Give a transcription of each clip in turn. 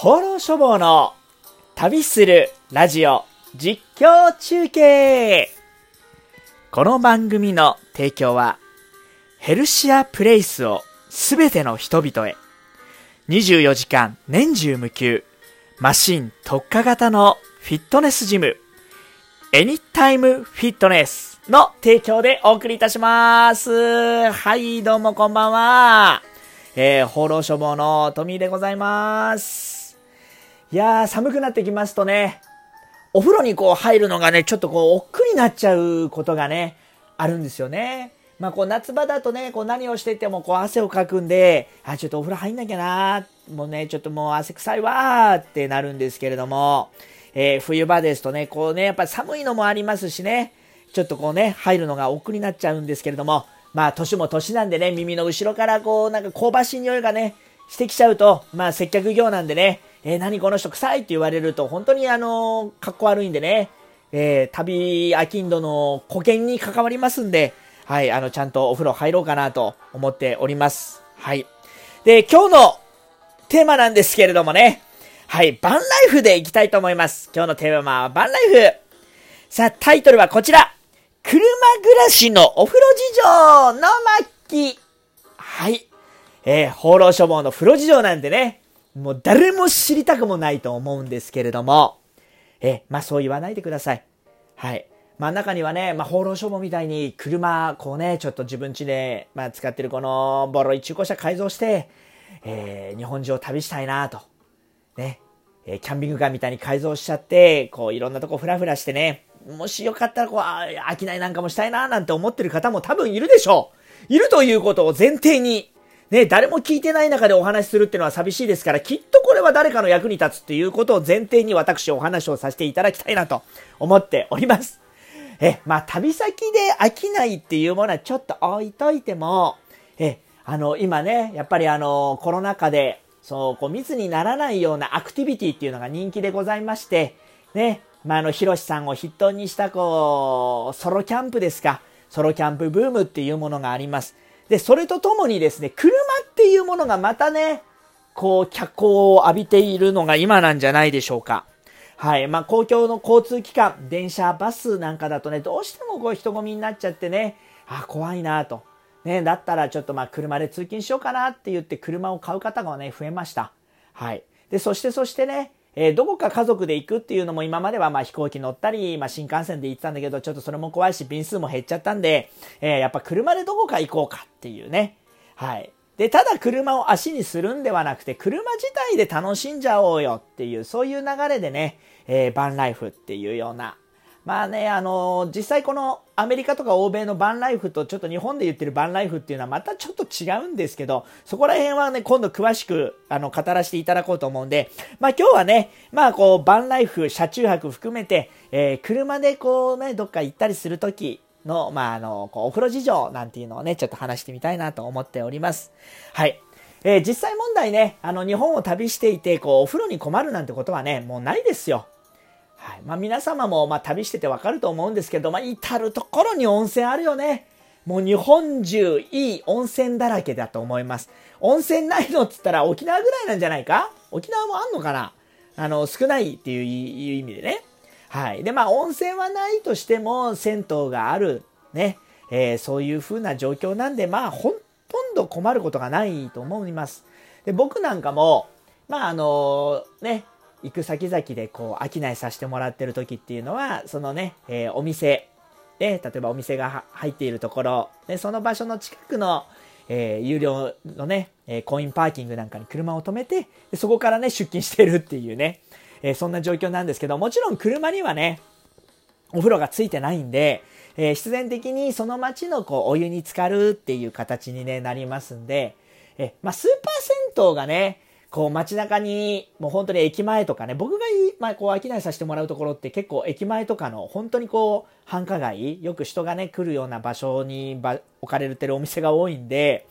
放浪書房の旅するラジオ実況中継この番組の提供はヘルシアプレイスをすべての人々へ24時間年中無休マシン特化型のフィットネスジムエニタイムフィットネスの提供でお送りいたします。はい、どうもこんばんは。えー、放浪書房のトミーでございます。いやー、寒くなってきますとね、お風呂にこう入るのがね、ちょっとこう、億劫になっちゃうことがね、あるんですよね。まあこう夏場だとね、こう何をしててもこう汗をかくんで、あ、ちょっとお風呂入んなきゃなもうね、ちょっともう汗臭いわーってなるんですけれども、えー冬場ですとね、こうね、やっぱ寒いのもありますしね、ちょっとこうね、入るのが億劫になっちゃうんですけれども、まあ年も年なんでね、耳の後ろからこう、なんか香ばしい匂いがね、してきちゃうと、まあ接客業なんでね、えー何この人臭いって言われると、本当にあのー、格好悪いんでね、えー旅飽きんどの保険に関わりますんで、はい、あの、ちゃんとお風呂入ろうかなと思っております。はい。で、今日のテーマなんですけれどもね、はい、バンライフでいきたいと思います。今日のテーマはバンライフ。さあ、タイトルはこちら。車暮らしのお風呂事情の末期。はい。えー、放浪書房の風呂事情なんてね、もう誰も知りたくもないと思うんですけれども、え、まあそう言わないでください。はい。まあ中にはね、まあ放浪書房みたいに車、こうね、ちょっと自分家で、まあ使ってるこのボロい中古車改造して、えー、日本中を旅したいなと。ね。えキャンピングカーみたいに改造しちゃって、こういろんなとこフラフラしてね、もしよかったらこう、あ飽きないなんかもしたいななんて思ってる方も多分いるでしょう。いるということを前提に、ね、誰も聞いてない中でお話しするっていうのは寂しいですから、きっとこれは誰かの役に立つっていうことを前提に私お話をさせていただきたいなと思っております。え、まあ、旅先で飽きないっていうものはちょっと置いといても、え、あの、今ね、やっぱりあの、コロナ禍で、そう、こう、密にならないようなアクティビティっていうのが人気でございまして、ね、まあ、あの、ヒロシさんを筆頭にした、こう、ソロキャンプですか、ソロキャンプブームっていうものがあります。で、それとともにですね、車っていうものがまたね、こう、脚光を浴びているのが今なんじゃないでしょうか。はい。まあ、公共の交通機関、電車、バスなんかだとね、どうしてもこう人混みになっちゃってね、あ、怖いなと。ね、だったらちょっとまあ車で通勤しようかなって言って車を買う方がね、増えました。はい。で、そしてそしてね、えーどこか家族で行くっていうのも今まではまあ飛行機乗ったり、まあ新幹線で行ってたんだけど、ちょっとそれも怖いし、便数も減っちゃったんで、えーやっぱ車でどこか行こうかっていうね。はい。で、ただ車を足にするんではなくて、車自体で楽しんじゃおうよっていう、そういう流れでね、えーバンライフっていうような、まあね、あの実際このアメリカとか欧米のバンライフとちょっと日本で言ってるバンライフっていうのはまたちょっと違うんですけど、そこら辺はね、今度詳しくあの語らせていただこうと思うんで、まあ今日はね、まあこうバンライフ、車中泊含めて、えー車でこうね、どっか行ったりするときの、まああの、こうお風呂事情なんていうのをね、ちょっと話してみたいなと思っております。はい。えー実際問題ね、あの日本を旅していて、こうお風呂に困るなんてことはね、もうないですよ。はいまあ、皆様もま旅しててわかると思うんですけど、まあ、至るところに温泉あるよね。もう日本中いい温泉だらけだと思います。温泉ないのっつったら沖縄ぐらいなんじゃないか？沖縄もあんのかな？あの、少ないっていう意味でね。はい。で、まあ温泉はないとしても銭湯がある。ね。えーそういう風な状況なんで、まあほとんど困ることがないと思います。で、僕なんかも、まああのね、行く先々でこう商いさせてもらってる時っていうのはそのね、えーお店。で例えばお店が入っているところ。でその場所の近くの、えー有料のね、えーコインパーキングなんかに車を止めてでそこからね出勤してるっていうね、えーそんな状況なんですけどもちろん車にはねお風呂がついてないんで、えー必然的にその町のこうお湯に浸かるっていう形に、ね、なりますんで、えーまあ、スーパー銭湯がねこう街中にもう本当に駅前とかね僕がいい、まあ、こう商いさせてもらうところって結構駅前とかの本当にこう繁華街よく人がね来るような場所にば置かれてるお店が多いんで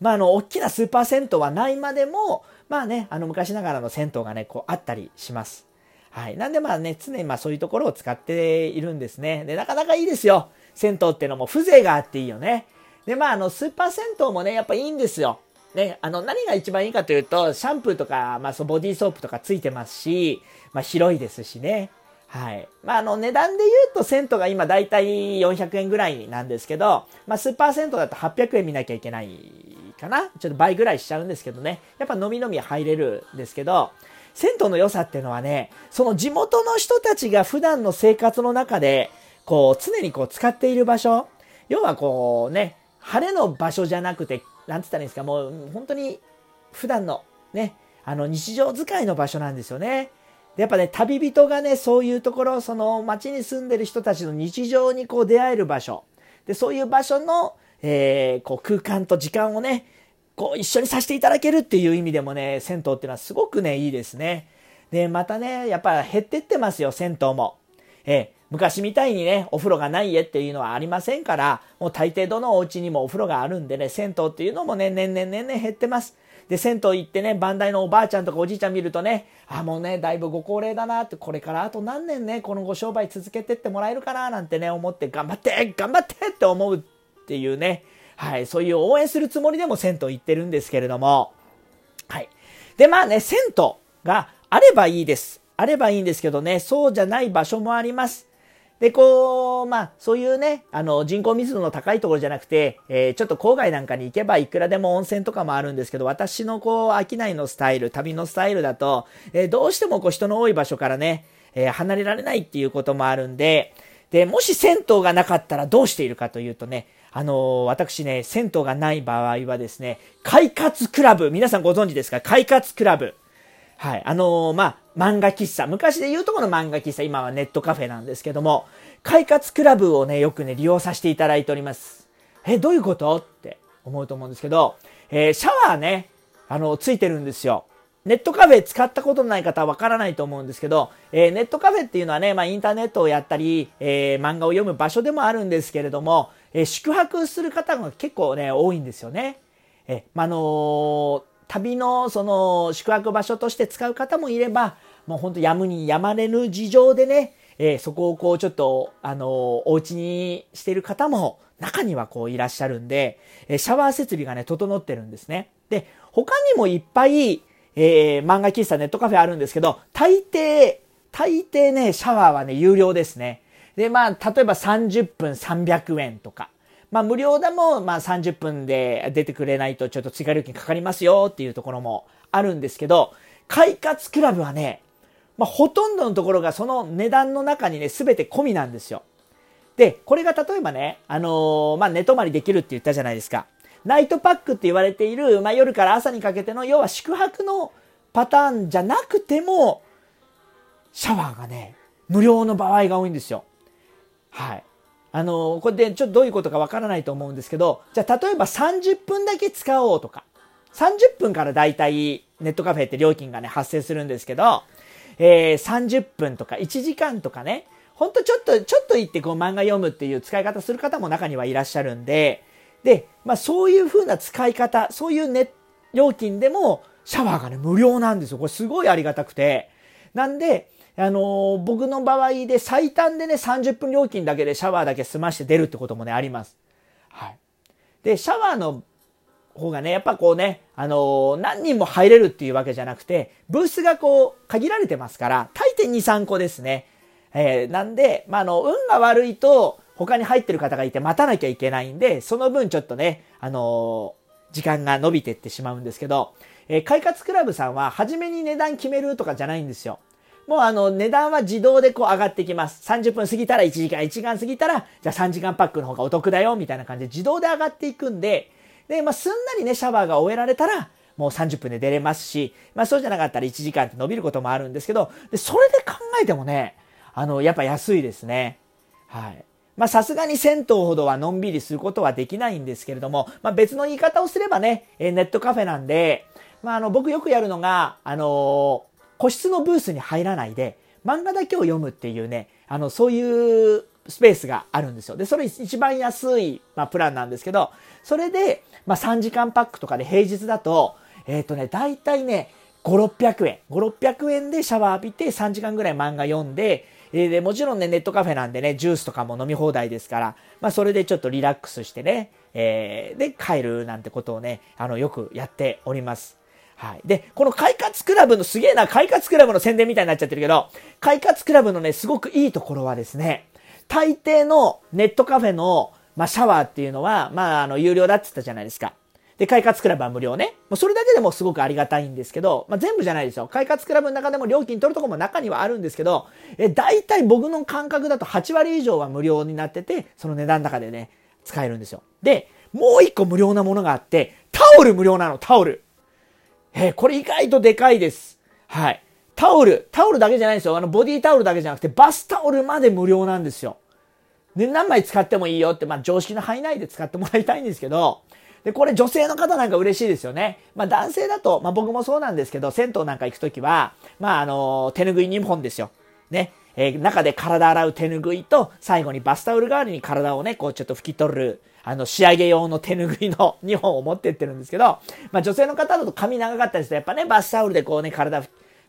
まああの大きなスーパー銭湯はないまでもまあねあの昔ながらの銭湯がねこうあったりします。はい。なんでまあね、常にまあそういうところを使っているんですね。で、なかなかいいですよ。銭湯ってのも風情があっていいよね。で、まああの、スーパー銭湯もね、やっぱいいんですよ。ね、あの、何が一番いいかというと、シャンプーとか、まあ、そう、ボディーソープとかついてますし、まあ、広いですしね。はい。まあ、あの、値段で言うと、銭湯が今だいたい400円ぐらいなんですけど、まあ、スーパー銭湯だと800円見なきゃいけないかな。ちょっと倍ぐらいしちゃうんですけどね。やっぱ飲み飲み入れるんですけど、銭湯の良さっていうのはね、その地元の人たちが普段の生活の中で、こう、常にこう使っている場所、要はこうね、晴れの場所じゃなくて、なんつったらいいんですか、もう本当に普段のね、あの日常使いの場所なんですよね。やっぱね、旅人がね、そういうところ、その街に住んでる人たちの日常にこう出会える場所。で、そういう場所の、えー、こう空間と時間をね、こう一緒にさせていただけるっていう意味でもね、銭湯っていうのはすごくね、いいですね。で、またね、やっぱ減ってってますよ、銭湯も。えー、昔みたいにね、お風呂がない家っていうのはありませんから、もう大抵どのお家にもお風呂があるんでね、銭湯っていうのもね、年々年々減ってます。で、銭湯行ってね、番台のおばあちゃんとかおじいちゃん見るとね、あ、もうね、だいぶご高齢だなって、これからあと何年ね、このご商売続けてってもらえるかななんてね、思って、頑張って頑張ってって思うっていうね、はい、そういう応援するつもりでも銭湯行ってるんですけれども、はい。で、まあね、銭湯があればいいです。あればいいんですけどね、そうじゃない場所もあります。で、こう、まあ、そういうね、あの、人口密度の高いところじゃなくて、えー、ちょっと郊外なんかに行けばいくらでも温泉とかもあるんですけど、私のこう、商いのスタイル、旅のスタイルだと、えー、どうしてもこう、人の多い場所からね、えー、離れられないっていうこともあるんで、で、もし銭湯がなかったらどうしているかというとね、あの私ね、銭湯がない場合はですね、快活クラブ、皆さんご存知ですか？快活クラブ。はい。あのー、まあ、漫画喫茶。昔で言うとこの漫画喫茶、今はネットカフェなんですけども、快活クラブをね、よくね、利用させていただいております。え、どういうこと？って思うと思うんですけど、えー、シャワーね、あの、ついてるんですよ。ネットカフェ使ったことのない方はわからないと思うんですけど、えー、ネットカフェっていうのはね、まあ、インターネットをやったり、えー、漫画を読む場所でもあるんですけれども、え宿泊する方が結構ね、多いんですよね。え、まあの旅のその宿泊場所として使う方もいれば、もうほんとやむにやまれぬ事情でね、えー、そこをこうちょっと、あのー、お家にしてる方も中にはこういらっしゃるんで、えー、シャワー設備がね、整ってるんですね。で、他にもいっぱい、えー、漫画喫茶ネットカフェあるんですけど、大抵、大抵ね、シャワーはね、有料ですね。で、まあ、例えば30分300円とか。まあ、無料でも、まあ、30分で出てくれないとちょっと追加料金かかりますよっていうところもあるんですけど、快活クラブはね、まあ、ほとんどのところがその値段の中にね、すべて込みなんですよ。で、これが例えばね、あのー、まあ、寝泊まりできるって言ったじゃないですか。ナイトパックって言われている、まあ、夜から朝にかけての、要は宿泊のパターンじゃなくても、シャワーがね、無料の場合が多いんですよ。はい。あの、これでちょっとどういうことかわからないと思うんですけど、じゃあ例えば30分だけ使おうとか、30分からだいたいネットカフェって料金がね、発生するんですけど、えー、30分とか1時間とかね、ほんとちょっと、ちょっと行ってこう漫画読むっていう使い方する方も中にはいらっしゃるんで、で、まあそういう風な使い方、そういうね、料金でもシャワーがね、無料なんですよ。これすごいありがたくて。なんで、あの、僕の場合で最短でね、30分料金だけでシャワーだけ済まして出るってこともね、あります。はい。で、シャワーの方がね、やっぱこうね、あの、何人も入れるっていうわけじゃなくて、ブースがこう、限られてますから、大抵2、3個ですね。えー、なんで、まあ、の、運が悪いと、他に入ってる方がいて待たなきゃいけないんで、その分ちょっとね、あの、時間が伸びてってしまうんですけど、えー、快活クラブさんは、初めに値段決めるとかじゃないんですよ。もうあの、値段は自動でこう上がってきます。30分過ぎたら1時間、1時間過ぎたら、じゃあ3時間パックの方がお得だよ、みたいな感じで自動で上がっていくんで、で、まあ、すんなりね、シャワーが終えられたら、もう30分で出れますし、まあ、そうじゃなかったら1時間って伸びることもあるんですけど、で、それで考えてもね、あの、やっぱ安いですね。はい。まあ、さすがに銭湯ほどはのんびりすることはできないんですけれども、まあ、別の言い方をすればね、えネットカフェなんで、まあ、あの、僕よくやるのが、あのー、個室のブースに入らないで、漫画だけを読むっていうね、あの、そういうスペースがあるんですよ。で、それ一番安い、まあ、プランなんですけど、それで、まあ、3時間パックとかで平日だと、えっ、ー、とね、大体ね、5、600円。5、600円でシャワー浴びて3時間ぐらい漫画読んで、えー、で、もちろんね、ネットカフェなんでね、ジュースとかも飲み放題ですから、まあ、それでちょっとリラックスしてね、えー、で、帰るなんてことをね、あの、よくやっております。はい。で、この快活クラブのすげえな、快活クラブの宣伝みたいになっちゃってるけど、快活クラブのね、すごくいいところはですね、大抵のネットカフェの、まあ、シャワーっていうのは、まあ、あの、有料だって言ったじゃないですか。で、快活クラブは無料ね。もうそれだけでもすごくありがたいんですけど、まあ、全部じゃないですよ。快活クラブの中でも料金取るとこも中にはあるんですけど、え、大体僕の感覚だと8割以上は無料になってて、その値段の中でね、使えるんですよ。で、もう一個無料なものがあって、タオル無料なの、タオル。え、これ意外とでかいです。はい。タオル、タオルだけじゃないんですよ。あの、ボディタオルだけじゃなくて、バスタオルまで無料なんですよ。で、何枚使ってもいいよって、まあ、常識の範囲内で使ってもらいたいんですけど、で、これ女性の方なんか嬉しいですよね。まあ、男性だと、まあ、僕もそうなんですけど、銭湯なんか行くときは、まあ、あの、手拭い2本ですよ。ね。えー、中で体洗う手拭いと、最後にバスタオル代わりに体をね、こうちょっと拭き取る、あの、仕上げ用の手拭いの2本を持ってってるんですけど、まあ女性の方だと髪長かったりすると、やっぱね、バスタオルでこうね、体、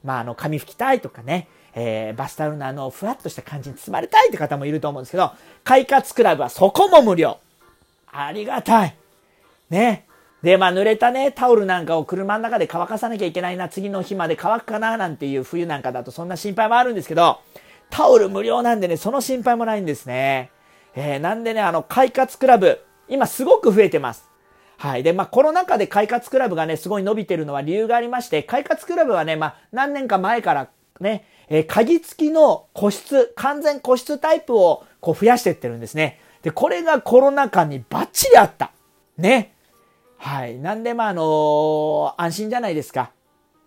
まああの、髪拭きたいとかね、えー、バスタオルのあの、ふわっとした感じに包まれたいって方もいると思うんですけど、快活クラブはそこも無料。ありがたい。ね。で、まあ濡れたね、タオルなんかを車の中で乾かさなきゃいけないな、次の日まで乾くかな、なんていう冬なんかだとそんな心配もあるんですけど、タオル無料なんでね、その心配もないんですね。えー、なんでね、あの、快活クラブ、今すごく増えてます。はい。で、まあ、コロナ禍で快活クラブがね、すごい伸びてるのは理由がありまして、快活クラブはね、まあ、何年か前からね、えー、鍵付きの個室、完全個室タイプをこう増やしてってるんですね。で、これがコロナ禍にバッチリあった。ね。はい。なんで、まあ、あのー、安心じゃないですか。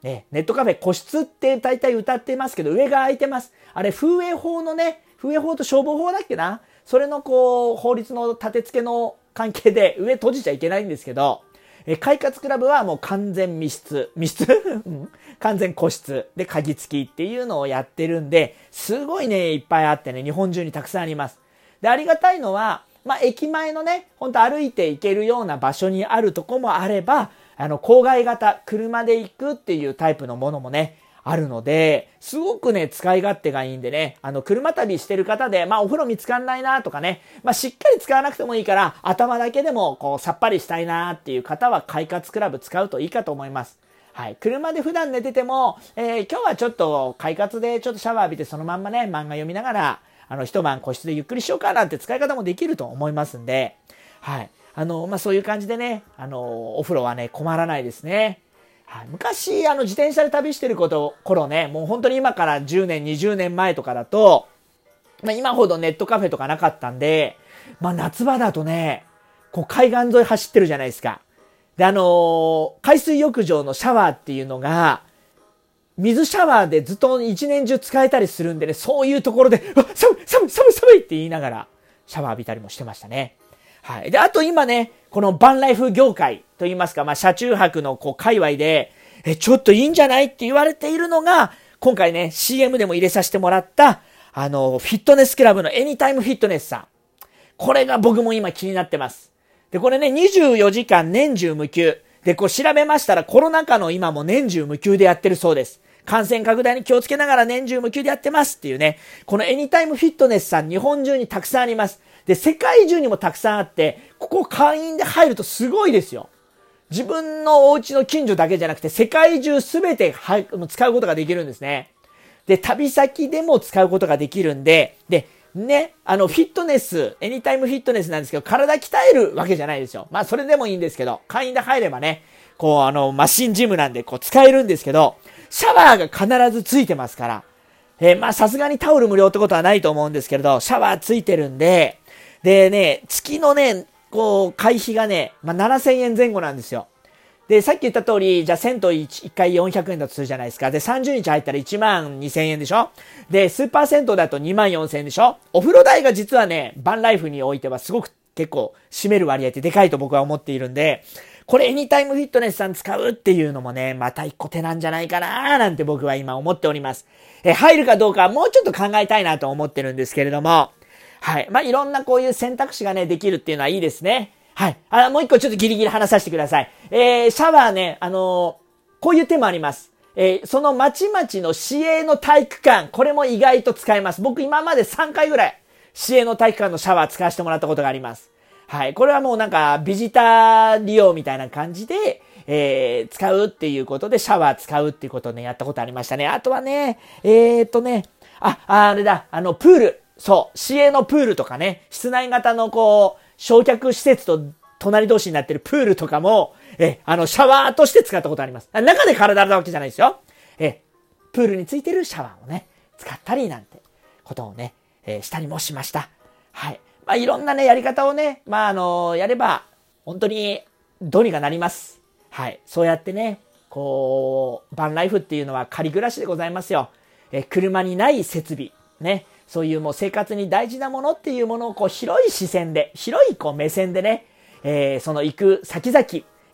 ね、ネットカフェ個室って大体歌ってますけど、上が空いてます。あれ、風営法のね、風営法と消防法だっけな？それのこう、法律の立て付けの関係で上閉じちゃいけないんですけど、え快活クラブはもう完全密室、密室？完全個室で鍵付きっていうのをやってるんで、すごいね、いっぱいあってね、日本中にたくさんあります。で、ありがたいのは、まあ、駅前のね、ほんと歩いて行けるような場所にあるとこもあれば、あの、郊外型、車で行くっていうタイプのものもね、あるので、すごくね、使い勝手がいいんでね、あの、車旅してる方で、まあ、お風呂見つかんないなとかね、まあ、しっかり使わなくてもいいから、頭だけでも、こう、さっぱりしたいなっていう方は、快活クラブ使うといいかと思います。はい。車で普段寝てても、えー、今日はちょっと、快活でちょっとシャワー浴びてそのまんまね、漫画読みながら、あの、一晩個室でゆっくりしようかなんて使い方もできると思いますんで、はい。あの、まあ、そういう感じでね、あの、お風呂はね、困らないですね。はい、昔、あの、自転車で旅してること、頃ね、もう本当に今から10年、20年前とかだと、まあ、今ほどネットカフェとかなかったんで、まあ、夏場だとね、こう海岸沿い走ってるじゃないですか。で、あのー、海水浴場のシャワーっていうのが、水シャワーでずっと一年中使えたりするんでね、そういうところで、わ、寒い、寒い、寒い、寒いって言いながら、シャワー浴びたりもしてましたね。はい。で、あと今ね、このバンライフ業界と言いますか、まあ、車中泊のこう、界隈で、え、ちょっといいんじゃないって言われているのが、今回ね、CM でも入れさせてもらった、あの、フィットネスクラブのエニタイムフィットネスさん。これが僕も今気になってます。で、これね、24時間年中無休。で、こう調べましたらコロナ禍の今も年中無休でやってるそうです。感染拡大に気をつけながら年中無休でやってますっていうね。このエニタイムフィットネスさん日本中にたくさんあります。で、世界中にもたくさんあって、ここ会員で入るとすごいですよ。自分のお家の近所だけじゃなくて、世界中すべて使うことができるんですね。で、旅先でも使うことができるんで、で、ね、あの、フィットネス、エニタイムフィットネスなんですけど、体鍛えるわけじゃないですよ。まあ、それでもいいんですけど、会員で入ればね、こう、あの、マシンジムなんで、こう、使えるんですけど、シャワーが必ずついてますから、えー、まあ、さすがにタオル無料ってことはないと思うんですけれど、シャワーついてるんで、でね、月のね、こう、会費がね、まあ、7000円前後なんですよ。で、さっき言った通り、じゃあ銭湯 1, 1回400円だとするじゃないですか。で、30日入ったら1万2000円でしょで、スーパー銭湯だと2万4000円でしょお風呂代が実はね、バンライフにおいてはすごく結構占める割合ってでかいと僕は思っているんで、これエニタイムフィットネスさん使うっていうのもね、また一個手なんじゃないかななんて僕は今思っております。え、入るかどうかはもうちょっと考えたいなと思ってるんですけれども、はい。まあ、いろんなこういう選択肢がね、できるっていうのはいいですね。はい。あ、もう一個ちょっとギリギリ話させてください。えー、シャワーね、あのー、こういう手もあります。えー、そのまちまちの市営の体育館、これも意外と使えます。僕今まで3回ぐらい、市営の体育館のシャワー使わせてもらったことがあります。はい。これはもうなんか、ビジター利用みたいな感じで、えー、使うっていうことで、シャワー使うっていうことをね、やったことありましたね。あとはね、えー、っとね、あ、あれだ、あの、プール。そう、市営のプールとかね、室内型のこう、焼却施設と隣同士になってるプールとかも、え、あの、シャワーとして使ったことあります。中で体洗うわけじゃないですよ。え、プールについてるシャワーをね、使ったりなんてことをね、えー、したりもしました。はい。まあ、いろんなね、やり方をね、まあ、あのやれば、本当に、どうにかなります。はい。そうやってね、こう、バンライフっていうのは仮暮らしでございますよ。え、車にない設備。ね。そういうもう生活に大事なものっていうものをこう広い視線で、広いこう目線でね、えー、その行く先々、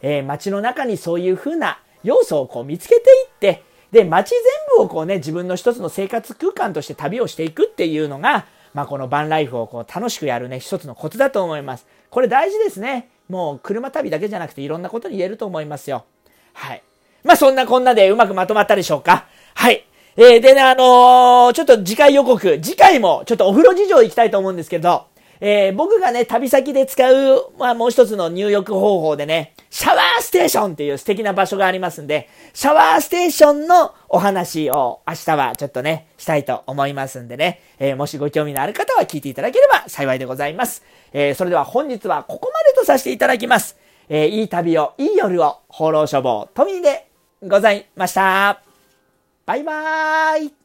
えー、街の中にそういう風な要素をこう見つけていって、で、街全部をこうね、自分の一つの生活空間として旅をしていくっていうのが、まあ、このバンライフをこう楽しくやるね、一つのコツだと思います。これ大事ですね。もう車旅だけじゃなくていろんなことに言えると思いますよ。はい。まあ、そんなこんなでうまくまとまったでしょうか？はい。えー、でね、あのー、ちょっと次回予告、次回もちょっとお風呂事情行きたいと思うんですけど、えー、僕がね、旅先で使う、まあもう一つの入浴方法でね、シャワーステーションっていう素敵な場所がありますんで、シャワーステーションのお話を明日はちょっとね、したいと思いますんでね、えー、もしご興味のある方は聞いていただければ幸いでございます。えー、それでは本日はここまでとさせていただきます。えー、いい旅を、いい夜を、放浪処方、トミーでございました。バイバーイ。